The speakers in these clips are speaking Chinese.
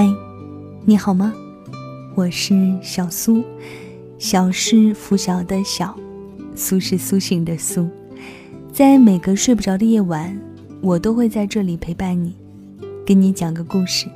嗨，你好吗？我是小苏，小是拂晓的小，苏是苏醒的苏。在每个睡不着的夜晚，我都会在这里陪伴你，给你讲个故事，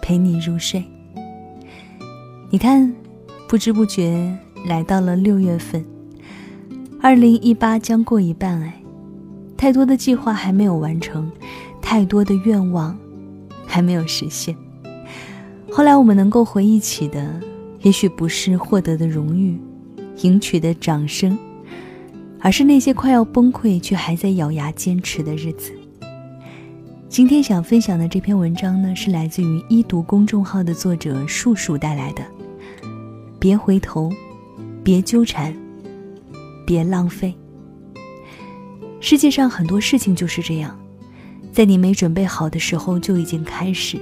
陪你入睡。你看，不知不觉来到了六月份，二零一八将过一半哎，太多的计划还没有完成，太多的愿望还没有实现。后来我们能够回忆起的，也许不是获得的荣誉、赢取的掌声，而是那些快要崩溃却还在咬牙坚持的日子。今天想分享的这篇文章呢，是来自于一读公众号的作者树树带来的。别回头，别纠缠，别浪费。世界上很多事情就是这样，在你没准备好的时候就已经开始。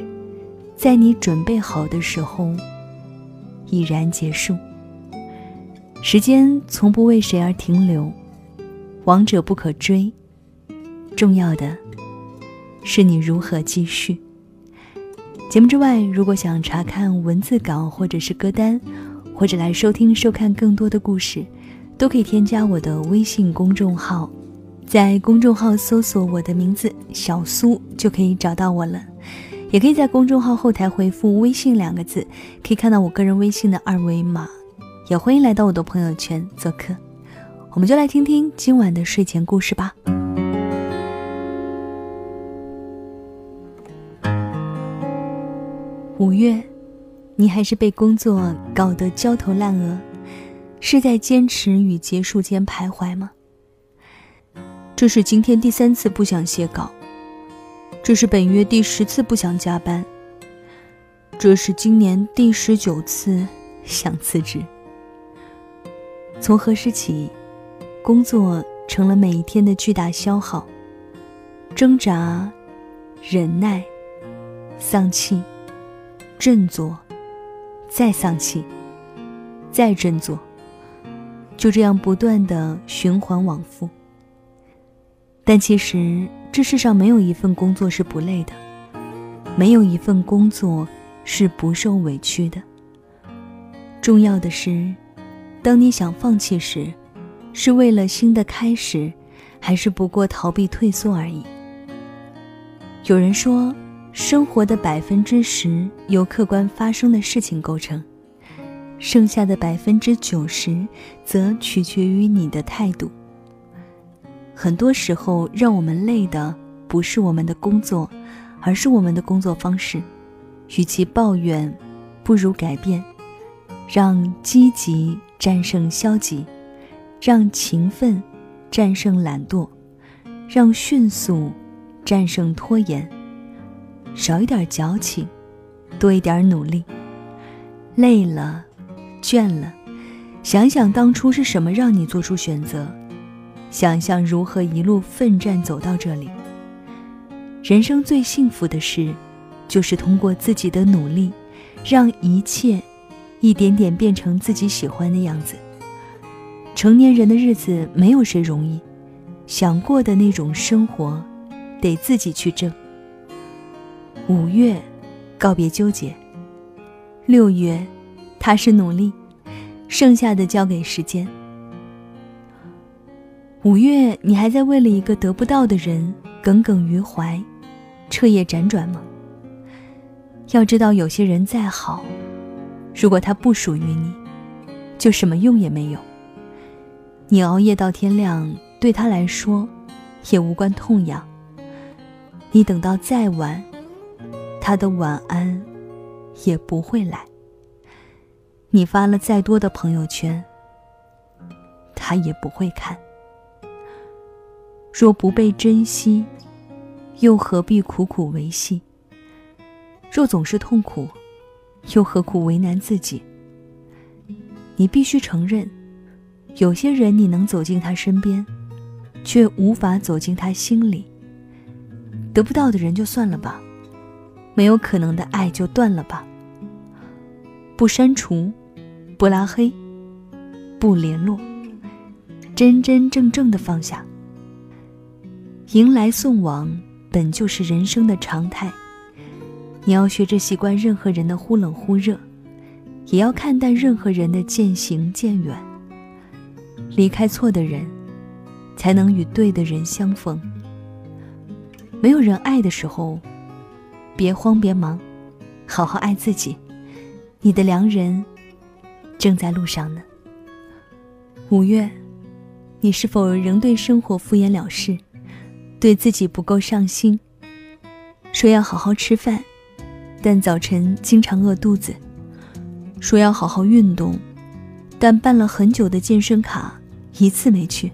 在你准备好的时候，已然结束。时间从不为谁而停留，王者不可追。重要的是你如何继续。节目之外，如果想查看文字稿或者是歌单，或者来收听收看更多的故事，都可以添加我的微信公众号，在公众号搜索我的名字小苏，就可以找到我了。也可以在公众号后台回复“微信”两个字，可以看到我个人微信的二维码。也欢迎来到我的朋友圈做客。我们就来听听今晚的睡前故事吧。五月，你还是被工作搞得焦头烂额，是在坚持与结束间徘徊吗？这是今天第三次不想写稿。这是本月第十次不想加班。这是今年第十九次想辞职。从何时起，工作成了每一天的巨大消耗？挣扎、忍耐、丧气、振作，再丧气，再振作，就这样不断的循环往复。但其实。这世上没有一份工作是不累的，没有一份工作是不受委屈的。重要的是，当你想放弃时，是为了新的开始，还是不过逃避退缩而已？有人说，生活的百分之十由客观发生的事情构成，剩下的百分之九十则取决于你的态度。很多时候，让我们累的不是我们的工作，而是我们的工作方式。与其抱怨，不如改变，让积极战胜消极，让勤奋战胜懒惰，让迅速战胜拖延。少一点矫情，多一点努力。累了，倦了，想想当初是什么让你做出选择。想象如何一路奋战走到这里。人生最幸福的事，就是通过自己的努力，让一切一点点变成自己喜欢的样子。成年人的日子没有谁容易，想过的那种生活，得自己去挣。五月，告别纠结；六月，踏实努力，剩下的交给时间。五月，你还在为了一个得不到的人耿耿于怀、彻夜辗转吗？要知道，有些人再好，如果他不属于你，就什么用也没有。你熬夜到天亮，对他来说也无关痛痒。你等到再晚，他的晚安也不会来。你发了再多的朋友圈，他也不会看。若不被珍惜，又何必苦苦维系？若总是痛苦，又何苦为难自己？你必须承认，有些人你能走进他身边，却无法走进他心里。得不到的人就算了吧，没有可能的爱就断了吧。不删除，不拉黑，不联络，真真正正的放下。迎来送往本就是人生的常态，你要学着习惯任何人的忽冷忽热，也要看淡任何人的渐行渐远。离开错的人，才能与对的人相逢。没有人爱的时候，别慌别忙，好好爱自己。你的良人正在路上呢。五月，你是否仍对生活敷衍了事，对自己不够上心？说要好好吃饭。但早晨经常饿肚子，说要好好运动，但办了很久的健身卡一次没去；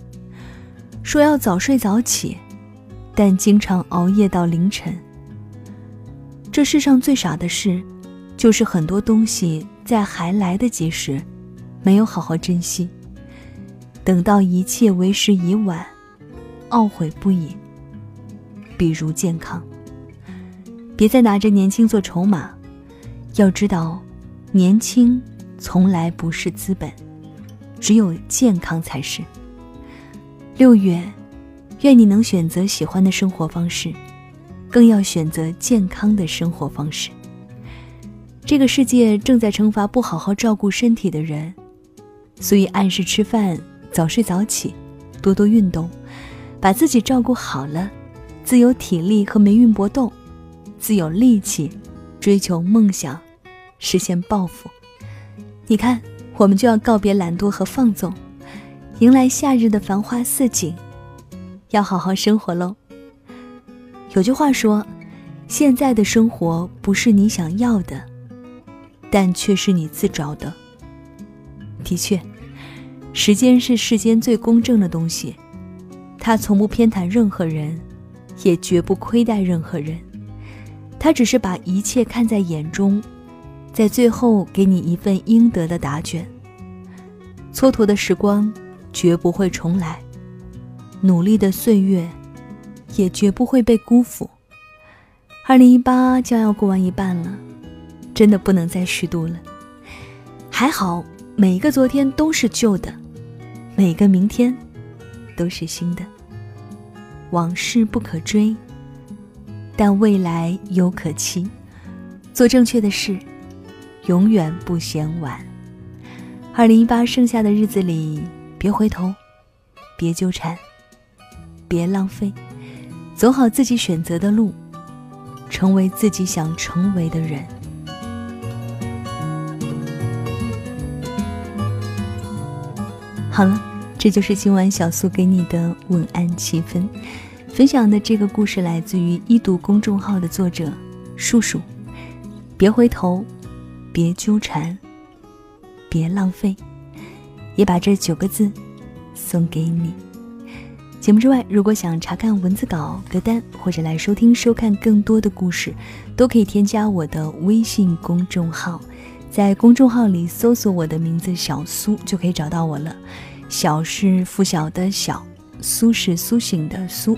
说要早睡早起，但经常熬夜到凌晨。这世上最傻的事，就是很多东西在还来得及时，没有好好珍惜，等到一切为时已晚，懊悔不已。比如健康。别再拿着年轻做筹码，要知道，年轻从来不是资本，只有健康才是。六月，愿你能选择喜欢的生活方式，更要选择健康的生活方式。这个世界正在惩罚不好好照顾身体的人，所以按时吃饭，早睡早起，多多运动，把自己照顾好了，自有体力和霉运搏斗。自有力气，追求梦想，实现抱负。你看，我们就要告别懒惰和放纵，迎来夏日的繁花似锦，要好好生活喽。有句话说，现在的生活不是你想要的，但却是你自找的。的确，时间是世间最公正的东西，它从不偏袒任何人，也绝不亏待任何人。他只是把一切看在眼中，在最后给你一份应得的答卷。蹉跎的时光绝不会重来，努力的岁月也绝不会被辜负。二零一八将要过完一半了，真的不能再虚度了。还好，每一个昨天都是旧的，每个明天都是新的。往事不可追。但未来犹可期，做正确的事，永远不嫌晚。二零一八剩下的日子里，别回头，别纠缠，别浪费，走好自己选择的路，成为自己想成为的人。好了，这就是今晚小苏给你的晚安气氛。分享的这个故事来自于一读公众号的作者树树。别回头，别纠缠，别浪费，也把这九个字送给你。节目之外，如果想查看文字稿、歌单，或者来收听、收看更多的故事，都可以添加我的微信公众号，在公众号里搜索我的名字“小苏”就可以找到我了。小是拂晓的小。苏是苏醒的苏，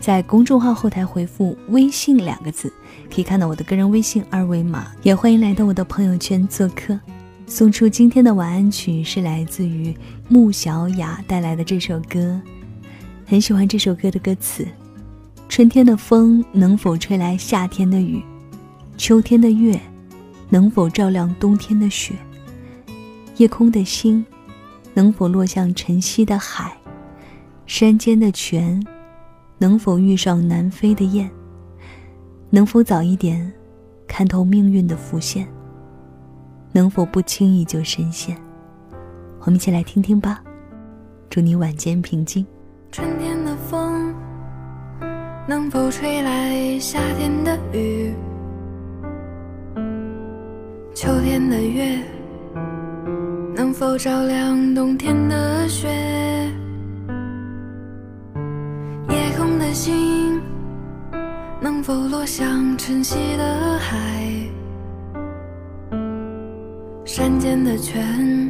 在公众号后台回复“微信”两个字，可以看到我的个人微信二维码。也欢迎来到我的朋友圈做客。送出今天的晚安曲是来自于穆小雅带来的这首歌，很喜欢这首歌的歌词：春天的风能否吹来夏天的雨？秋天的月能否照亮冬天的雪？夜空的星能否落向晨曦的海？山间的泉，能否遇上南飞的雁？能否早一点看透命运的浮现？能否不轻易就深陷？我们一起来听听吧。祝你晚间平静。春天的风，能否吹来夏天的雨？秋天的月，能否照亮冬天的雪？夜空的星能否落向晨曦的海？山间的泉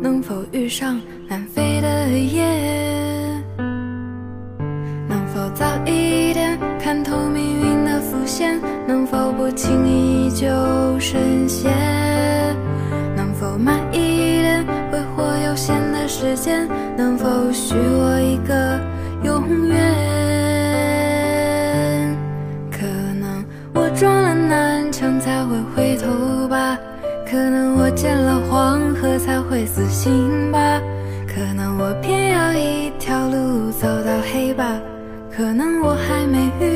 能否遇上南飞的雁？能否早一点看透命运的浮现？能否不轻易就深陷？间？能否许我一个？永远，可能我。撞了南墙才会回头吧，可能我见了黄河才会死心吧，可能我偏要一条路走到黑吧，可能我还没遇